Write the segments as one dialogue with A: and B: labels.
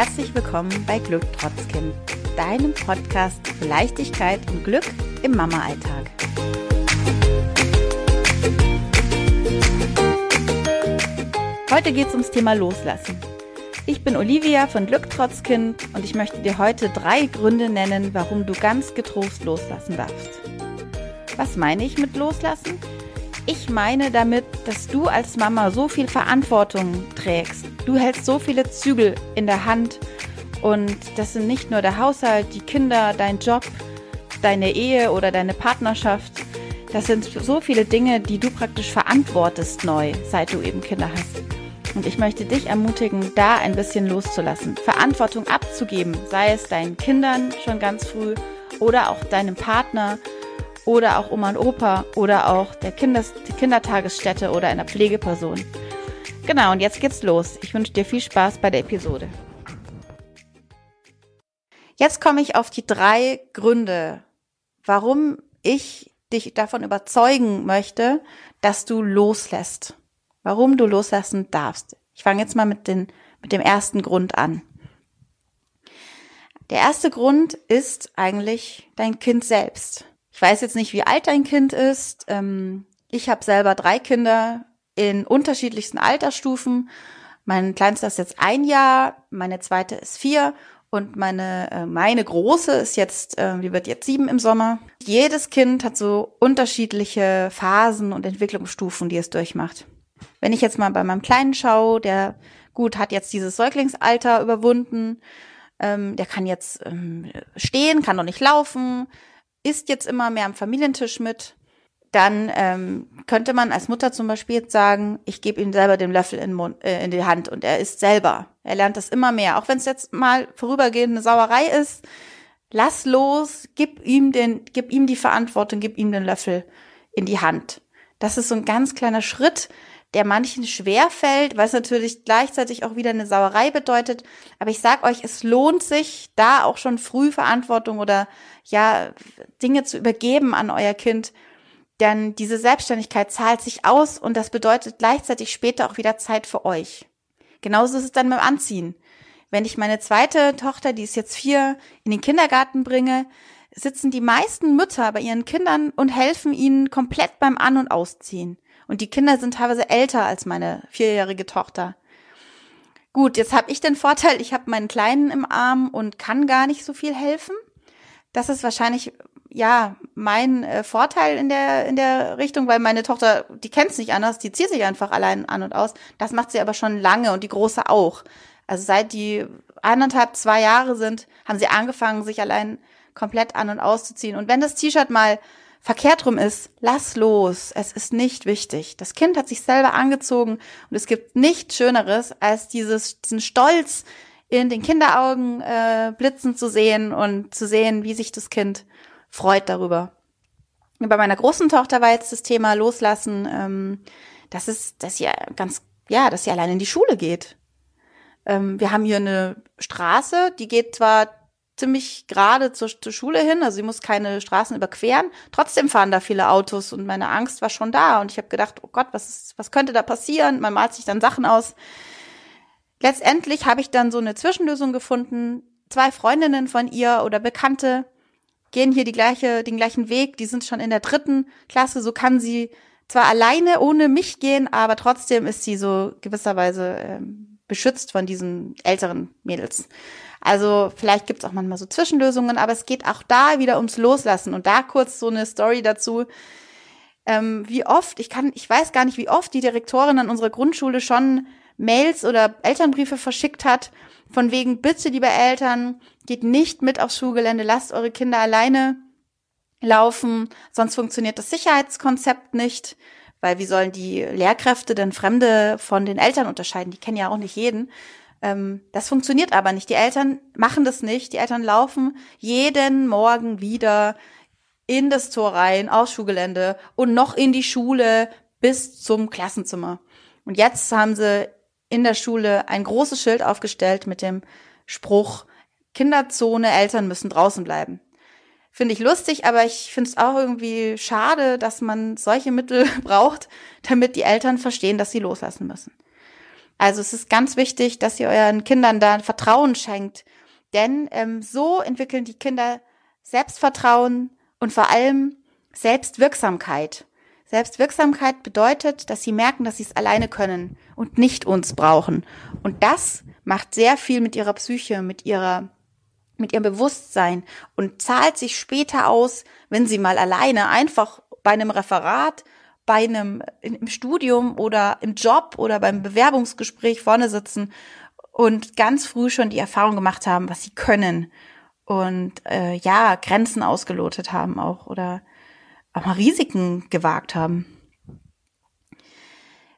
A: herzlich willkommen bei Glück trotz Kind, deinem Podcast für Leichtigkeit und Glück im Mama-Alltag. Heute geht es ums Thema Loslassen. Ich bin Olivia von Glück trotz Kind und ich möchte dir heute drei Gründe nennen, warum du ganz getrost loslassen darfst. Was meine ich mit loslassen? Ich meine damit, dass du als Mama so viel Verantwortung trägst. Du hältst so viele Zügel in der Hand und das sind nicht nur der Haushalt, die Kinder, dein Job, deine Ehe oder deine Partnerschaft. Das sind so viele Dinge, die du praktisch verantwortest neu, seit du eben Kinder hast. Und ich möchte dich ermutigen, da ein bisschen loszulassen, Verantwortung abzugeben, sei es deinen Kindern schon ganz früh oder auch deinem Partner oder auch Oma und Opa oder auch der Kinders Kindertagesstätte oder einer Pflegeperson. Genau, und jetzt geht's los. Ich wünsche dir viel Spaß bei der Episode. Jetzt komme ich auf die drei Gründe, warum ich dich davon überzeugen möchte, dass du loslässt. Warum du loslassen darfst. Ich fange jetzt mal mit, den, mit dem ersten Grund an. Der erste Grund ist eigentlich dein Kind selbst. Ich weiß jetzt nicht, wie alt dein Kind ist. Ähm, ich habe selber drei Kinder in unterschiedlichsten Altersstufen. Mein kleinster ist jetzt ein Jahr, meine zweite ist vier und meine, äh, meine große ist jetzt, äh, die wird jetzt sieben im Sommer. Jedes Kind hat so unterschiedliche Phasen und Entwicklungsstufen, die es durchmacht. Wenn ich jetzt mal bei meinem Kleinen schaue, der gut hat jetzt dieses Säuglingsalter überwunden, ähm, der kann jetzt ähm, stehen, kann noch nicht laufen, isst jetzt immer mehr am Familientisch mit, dann ähm, könnte man als Mutter zum Beispiel jetzt sagen, ich gebe ihm selber den Löffel in, Mund, äh, in die Hand und er isst selber. Er lernt das immer mehr. Auch wenn es jetzt mal vorübergehend eine Sauerei ist, lass los, gib ihm den, gib ihm die Verantwortung, gib ihm den Löffel in die Hand. Das ist so ein ganz kleiner Schritt, der manchen schwer fällt, was natürlich gleichzeitig auch wieder eine Sauerei bedeutet. Aber ich sag euch, es lohnt sich, da auch schon früh Verantwortung oder ja, Dinge zu übergeben an euer Kind. Denn diese Selbstständigkeit zahlt sich aus und das bedeutet gleichzeitig später auch wieder Zeit für euch. Genauso ist es dann beim Anziehen. Wenn ich meine zweite Tochter, die ist jetzt vier, in den Kindergarten bringe, sitzen die meisten Mütter bei ihren Kindern und helfen ihnen komplett beim An- und Ausziehen. Und die Kinder sind teilweise älter als meine vierjährige Tochter. Gut, jetzt habe ich den Vorteil, ich habe meinen Kleinen im Arm und kann gar nicht so viel helfen. Das ist wahrscheinlich ja mein äh, Vorteil in der in der Richtung, weil meine Tochter, die kennt es nicht anders, die zieht sich einfach allein an und aus. Das macht sie aber schon lange und die große auch. Also seit die anderthalb, zwei Jahre sind, haben sie angefangen, sich allein komplett an und auszuziehen. Und wenn das T-Shirt mal verkehrt rum ist, lass los. Es ist nicht wichtig. Das Kind hat sich selber angezogen und es gibt nichts Schöneres, als dieses, diesen Stolz in den Kinderaugen äh, blitzen zu sehen und zu sehen, wie sich das Kind freut darüber. Bei meiner großen Tochter war jetzt das Thema Loslassen, ähm, das ist, dass sie ganz, ja, dass sie allein in die Schule geht. Ähm, wir haben hier eine Straße, die geht zwar ziemlich gerade zur, zur Schule hin. Also sie muss keine Straßen überqueren. Trotzdem fahren da viele Autos und meine Angst war schon da. Und ich habe gedacht, oh Gott, was, ist, was könnte da passieren? Man malt sich dann Sachen aus. Letztendlich habe ich dann so eine Zwischenlösung gefunden. Zwei Freundinnen von ihr oder Bekannte gehen hier die gleiche, den gleichen Weg. Die sind schon in der dritten Klasse. So kann sie zwar alleine ohne mich gehen, aber trotzdem ist sie so gewisserweise ähm, beschützt von diesen älteren Mädels. Also vielleicht gibt's auch manchmal so Zwischenlösungen, aber es geht auch da wieder ums Loslassen. Und da kurz so eine Story dazu. Ähm, wie oft, ich kann, ich weiß gar nicht, wie oft die Direktorin an unserer Grundschule schon Mails oder Elternbriefe verschickt hat, von wegen, bitte, liebe Eltern, geht nicht mit aufs Schulgelände, lasst eure Kinder alleine laufen, sonst funktioniert das Sicherheitskonzept nicht, weil wie sollen die Lehrkräfte denn Fremde von den Eltern unterscheiden? Die kennen ja auch nicht jeden. Ähm, das funktioniert aber nicht. Die Eltern machen das nicht. Die Eltern laufen jeden Morgen wieder in das Tor rein, aufs Schulgelände und noch in die Schule bis zum Klassenzimmer. Und jetzt haben sie in der Schule ein großes Schild aufgestellt mit dem Spruch, Kinderzone, Eltern müssen draußen bleiben. Finde ich lustig, aber ich finde es auch irgendwie schade, dass man solche Mittel braucht, damit die Eltern verstehen, dass sie loslassen müssen. Also es ist ganz wichtig, dass ihr euren Kindern da Vertrauen schenkt, denn ähm, so entwickeln die Kinder Selbstvertrauen und vor allem Selbstwirksamkeit. Selbstwirksamkeit bedeutet, dass sie merken, dass sie es alleine können und nicht uns brauchen. Und das macht sehr viel mit ihrer Psyche, mit ihrer, mit ihrem Bewusstsein und zahlt sich später aus, wenn sie mal alleine einfach bei einem Referat, bei einem im Studium oder im Job oder beim Bewerbungsgespräch vorne sitzen und ganz früh schon die Erfahrung gemacht haben, was sie können und äh, ja Grenzen ausgelotet haben auch oder auch mal Risiken gewagt haben.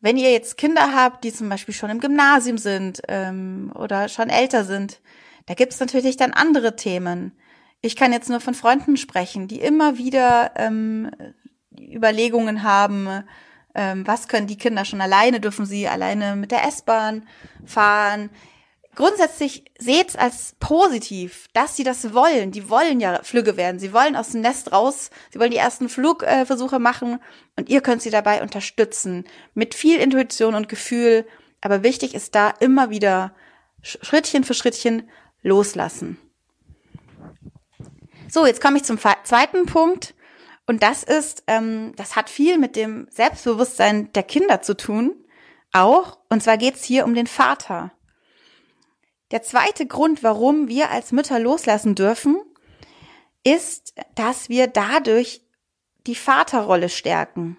A: Wenn ihr jetzt Kinder habt, die zum Beispiel schon im Gymnasium sind ähm, oder schon älter sind, da gibt's natürlich dann andere Themen. Ich kann jetzt nur von Freunden sprechen, die immer wieder ähm, Überlegungen haben, ähm, was können die Kinder schon alleine, dürfen sie alleine mit der S-Bahn fahren, grundsätzlich seht's als positiv, dass sie das wollen. Die wollen ja Flügge werden. Sie wollen aus dem Nest raus. Sie wollen die ersten Flugversuche machen und ihr könnt sie dabei unterstützen. Mit viel Intuition und Gefühl. Aber wichtig ist da immer wieder Schrittchen für Schrittchen loslassen. So, jetzt komme ich zum zweiten Punkt. Und das ist, ähm, das hat viel mit dem Selbstbewusstsein der Kinder zu tun. Auch. Und zwar geht's hier um den Vater. Der zweite Grund, warum wir als Mütter loslassen dürfen, ist, dass wir dadurch die Vaterrolle stärken.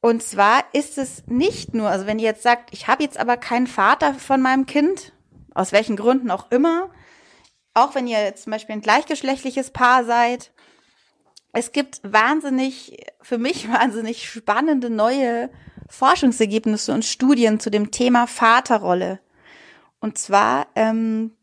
A: Und zwar ist es nicht nur, also wenn ihr jetzt sagt, ich habe jetzt aber keinen Vater von meinem Kind, aus welchen Gründen auch immer, auch wenn ihr jetzt zum Beispiel ein gleichgeschlechtliches Paar seid, es gibt wahnsinnig, für mich wahnsinnig spannende neue Forschungsergebnisse und Studien zu dem Thema Vaterrolle. Und zwar ähm,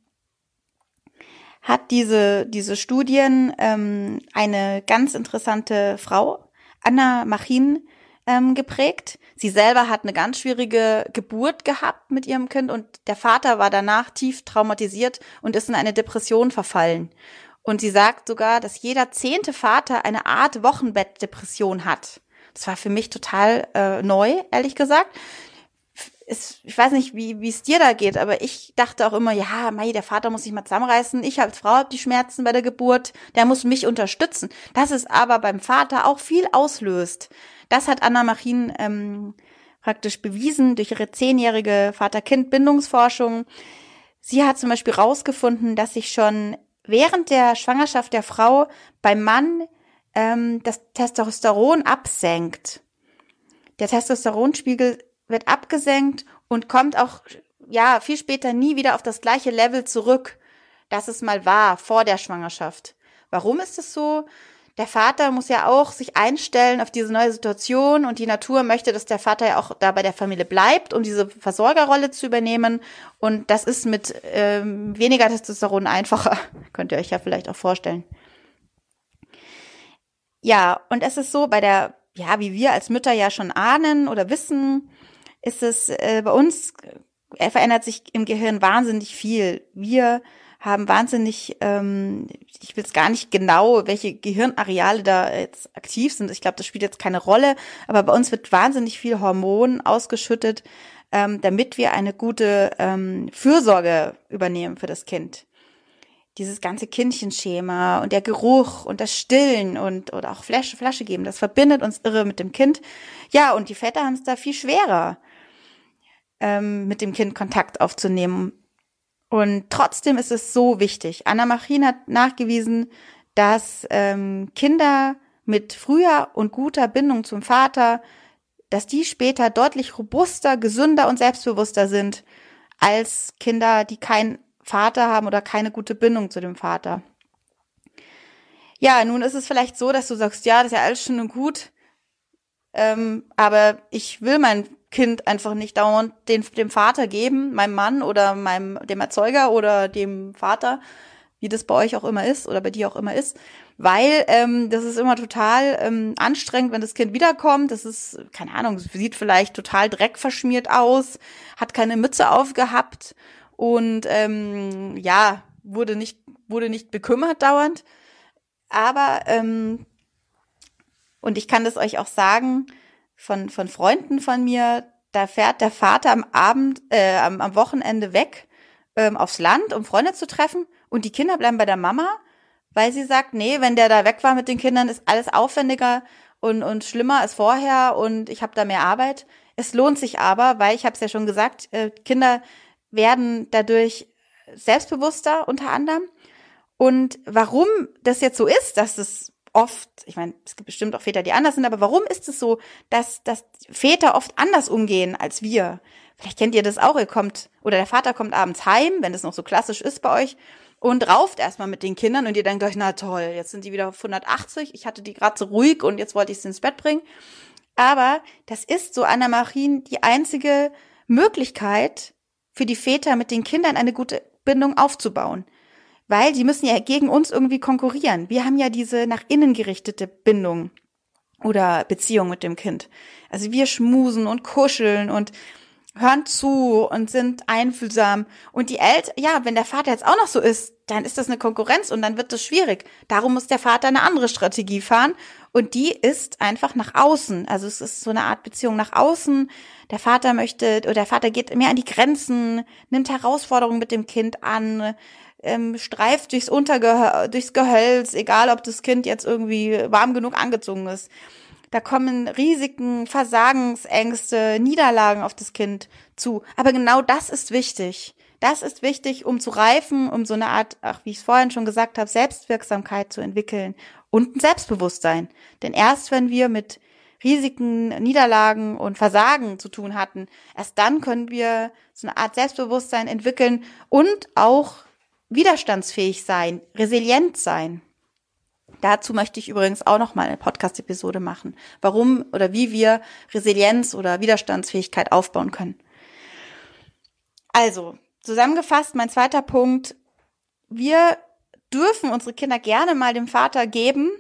A: hat diese, diese Studien ähm, eine ganz interessante Frau, Anna Machin, ähm, geprägt. Sie selber hat eine ganz schwierige Geburt gehabt mit ihrem Kind und der Vater war danach tief traumatisiert und ist in eine Depression verfallen. Und sie sagt sogar, dass jeder zehnte Vater eine Art Wochenbettdepression hat. Das war für mich total äh, neu, ehrlich gesagt. Es, ich weiß nicht, wie wie es dir da geht, aber ich dachte auch immer, ja, Mai, der Vater muss sich mal zusammenreißen. Ich als Frau habe die Schmerzen bei der Geburt, der muss mich unterstützen. Dass es aber beim Vater auch viel auslöst. Das hat Anna Machin ähm, praktisch bewiesen durch ihre zehnjährige Vater-Kind-Bindungsforschung. Sie hat zum Beispiel rausgefunden, dass sich schon während der Schwangerschaft der Frau beim Mann ähm, das Testosteron absenkt. Der Testosteronspiegel wird abgesenkt und kommt auch ja viel später nie wieder auf das gleiche Level zurück, das es mal war vor der Schwangerschaft. Warum ist es so? Der Vater muss ja auch sich einstellen auf diese neue Situation und die Natur möchte, dass der Vater ja auch da bei der Familie bleibt, um diese Versorgerrolle zu übernehmen. Und das ist mit ähm, weniger Testosteron einfacher, könnt ihr euch ja vielleicht auch vorstellen. Ja, und es ist so, bei der, ja, wie wir als Mütter ja schon ahnen oder wissen, ist es äh, bei uns, äh, verändert sich im Gehirn wahnsinnig viel. Wir haben wahnsinnig, ähm, ich will es gar nicht genau, welche Gehirnareale da jetzt aktiv sind. Ich glaube, das spielt jetzt keine Rolle, aber bei uns wird wahnsinnig viel Hormon ausgeschüttet, ähm, damit wir eine gute ähm, Fürsorge übernehmen für das Kind dieses ganze Kindchenschema und der Geruch und das Stillen und oder auch Flasche, Flasche geben, das verbindet uns irre mit dem Kind. Ja, und die Väter haben es da viel schwerer, ähm, mit dem Kind Kontakt aufzunehmen. Und trotzdem ist es so wichtig. Anna Machin hat nachgewiesen, dass ähm, Kinder mit früher und guter Bindung zum Vater, dass die später deutlich robuster, gesünder und selbstbewusster sind als Kinder, die kein Vater haben oder keine gute Bindung zu dem Vater. Ja, nun ist es vielleicht so, dass du sagst, ja, das ist ja alles schön und gut, ähm, aber ich will mein Kind einfach nicht dauernd den, dem Vater geben, meinem Mann oder meinem, dem Erzeuger oder dem Vater, wie das bei euch auch immer ist oder bei dir auch immer ist, weil ähm, das ist immer total ähm, anstrengend, wenn das Kind wiederkommt. Das ist, keine Ahnung, sieht vielleicht total dreckverschmiert aus, hat keine Mütze aufgehabt und ähm, ja, wurde nicht, wurde nicht bekümmert dauernd. Aber, ähm, und ich kann das euch auch sagen, von, von Freunden von mir, da fährt der Vater am Abend, äh, am, am Wochenende weg ähm, aufs Land, um Freunde zu treffen und die Kinder bleiben bei der Mama, weil sie sagt, nee, wenn der da weg war mit den Kindern, ist alles aufwendiger und, und schlimmer als vorher und ich habe da mehr Arbeit. Es lohnt sich aber, weil ich habe es ja schon gesagt, äh, Kinder werden dadurch selbstbewusster unter anderem. Und warum das jetzt so ist, dass es oft, ich meine, es gibt bestimmt auch Väter, die anders sind, aber warum ist es so, dass, dass Väter oft anders umgehen als wir? Vielleicht kennt ihr das auch, ihr kommt, oder der Vater kommt abends heim, wenn das noch so klassisch ist bei euch, und rauft erstmal mit den Kindern und ihr denkt euch, na toll, jetzt sind die wieder auf 180, ich hatte die gerade so ruhig und jetzt wollte ich sie ins Bett bringen. Aber das ist so, Anna Marien, die einzige Möglichkeit für die Väter mit den Kindern eine gute Bindung aufzubauen. Weil die müssen ja gegen uns irgendwie konkurrieren. Wir haben ja diese nach innen gerichtete Bindung oder Beziehung mit dem Kind. Also wir schmusen und kuscheln und hören zu und sind einfühlsam. Und die Eltern, ja, wenn der Vater jetzt auch noch so ist, dann ist das eine Konkurrenz und dann wird das schwierig. Darum muss der Vater eine andere Strategie fahren. Und die ist einfach nach außen. Also es ist so eine Art Beziehung nach außen. Der Vater möchte, oder der Vater geht mehr an die Grenzen, nimmt Herausforderungen mit dem Kind an, ähm, streift durchs Untergehör, durchs Gehölz, egal ob das Kind jetzt irgendwie warm genug angezogen ist. Da kommen Risiken, Versagensängste, Niederlagen auf das Kind zu. Aber genau das ist wichtig. Das ist wichtig, um zu reifen, um so eine Art, ach, wie ich es vorhin schon gesagt habe, Selbstwirksamkeit zu entwickeln und ein Selbstbewusstsein. Denn erst wenn wir mit Risiken, Niederlagen und Versagen zu tun hatten, erst dann können wir so eine Art Selbstbewusstsein entwickeln und auch widerstandsfähig sein, resilient sein. Dazu möchte ich übrigens auch noch mal eine Podcast-Episode machen, warum oder wie wir Resilienz oder Widerstandsfähigkeit aufbauen können. Also, zusammengefasst, mein zweiter Punkt. Wir dürfen unsere Kinder gerne mal dem Vater geben,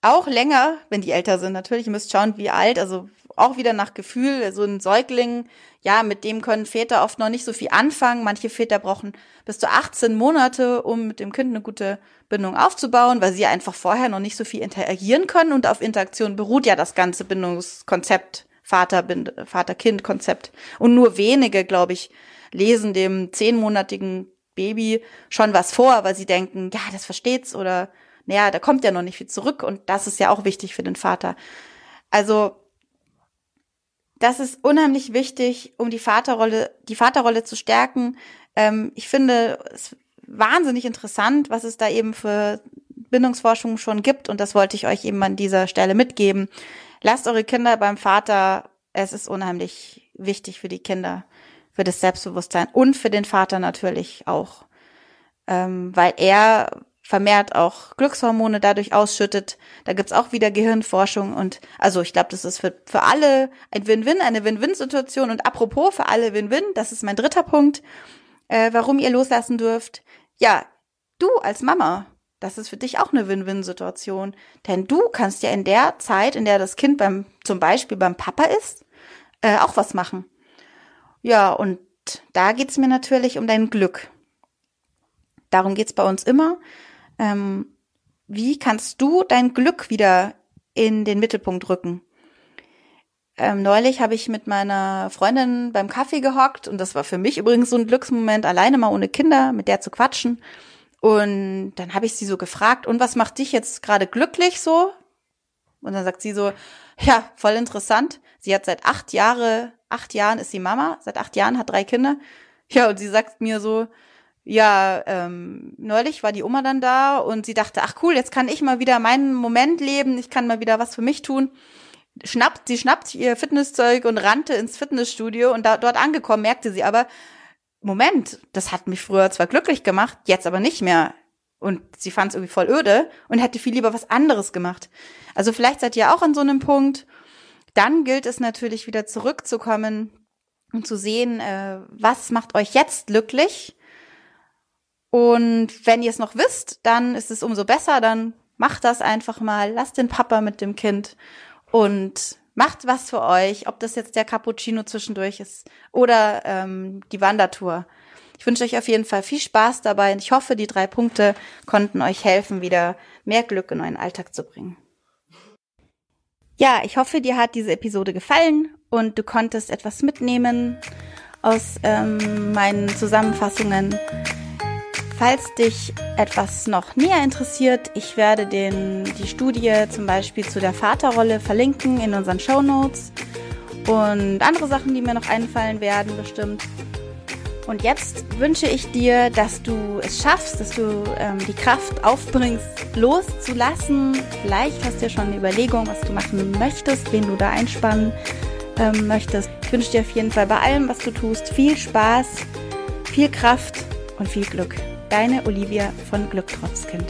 A: auch länger, wenn die älter sind. Natürlich, ihr müsst schauen, wie alt, also auch wieder nach Gefühl, so ein Säugling, ja, mit dem können Väter oft noch nicht so viel anfangen. Manche Väter brauchen bis zu 18 Monate, um mit dem Kind eine gute Bindung aufzubauen, weil sie einfach vorher noch nicht so viel interagieren können und auf Interaktion beruht ja das ganze Bindungskonzept, Vater-Kind-Konzept. Und nur wenige, glaube ich, lesen dem zehnmonatigen Baby schon was vor, weil sie denken, ja, das versteht's oder naja, da kommt ja noch nicht viel zurück und das ist ja auch wichtig für den Vater. Also das ist unheimlich wichtig, um die Vaterrolle, die Vaterrolle zu stärken. Ähm, ich finde es wahnsinnig interessant, was es da eben für Bindungsforschung schon gibt und das wollte ich euch eben an dieser Stelle mitgeben. Lasst eure Kinder beim Vater, es ist unheimlich wichtig für die Kinder, für das Selbstbewusstsein und für den Vater natürlich auch, ähm, weil er vermehrt auch Glückshormone dadurch ausschüttet. Da gibt's auch wieder Gehirnforschung und also ich glaube, das ist für, für alle ein Win-Win, eine Win-Win-Situation und apropos für alle Win-Win, das ist mein dritter Punkt, äh, warum ihr loslassen dürft. Ja, du als Mama, das ist für dich auch eine Win-Win-Situation, denn du kannst ja in der Zeit, in der das Kind beim zum Beispiel beim Papa ist, äh, auch was machen. Ja, und da geht's mir natürlich um dein Glück. Darum geht's bei uns immer ähm, wie kannst du dein Glück wieder in den Mittelpunkt rücken? Ähm, neulich habe ich mit meiner Freundin beim Kaffee gehockt und das war für mich übrigens so ein Glücksmoment, alleine mal ohne Kinder, mit der zu quatschen. Und dann habe ich sie so gefragt, und was macht dich jetzt gerade glücklich so? Und dann sagt sie so, ja, voll interessant. Sie hat seit acht Jahre, acht Jahren ist sie Mama, seit acht Jahren hat drei Kinder. Ja, und sie sagt mir so, ja, ähm, neulich war die Oma dann da und sie dachte, ach cool, jetzt kann ich mal wieder meinen Moment leben, ich kann mal wieder was für mich tun. Schnappt, sie schnappt ihr Fitnesszeug und rannte ins Fitnessstudio und da, dort angekommen merkte sie aber, Moment, das hat mich früher zwar glücklich gemacht, jetzt aber nicht mehr. Und sie fand es irgendwie voll öde und hätte viel lieber was anderes gemacht. Also vielleicht seid ihr auch an so einem Punkt. Dann gilt es natürlich wieder zurückzukommen und zu sehen, äh, was macht euch jetzt glücklich und wenn ihr es noch wisst, dann ist es umso besser, dann macht das einfach mal, lasst den Papa mit dem Kind und macht was für euch, ob das jetzt der Cappuccino zwischendurch ist oder ähm, die Wandertour. Ich wünsche euch auf jeden Fall viel Spaß dabei und ich hoffe, die drei Punkte konnten euch helfen, wieder mehr Glück in euren Alltag zu bringen. Ja, ich hoffe, dir hat diese Episode gefallen und du konntest etwas mitnehmen aus ähm, meinen Zusammenfassungen. Falls dich etwas noch näher interessiert, ich werde den, die Studie zum Beispiel zu der Vaterrolle verlinken in unseren Show Notes und andere Sachen, die mir noch einfallen werden, bestimmt. Und jetzt wünsche ich dir, dass du es schaffst, dass du ähm, die Kraft aufbringst, loszulassen. Vielleicht hast du ja schon eine Überlegung, was du machen möchtest, wen du da einspannen ähm, möchtest. Ich wünsche dir auf jeden Fall bei allem, was du tust, viel Spaß, viel Kraft und viel Glück. Deine Olivia von Glück trotz Kind.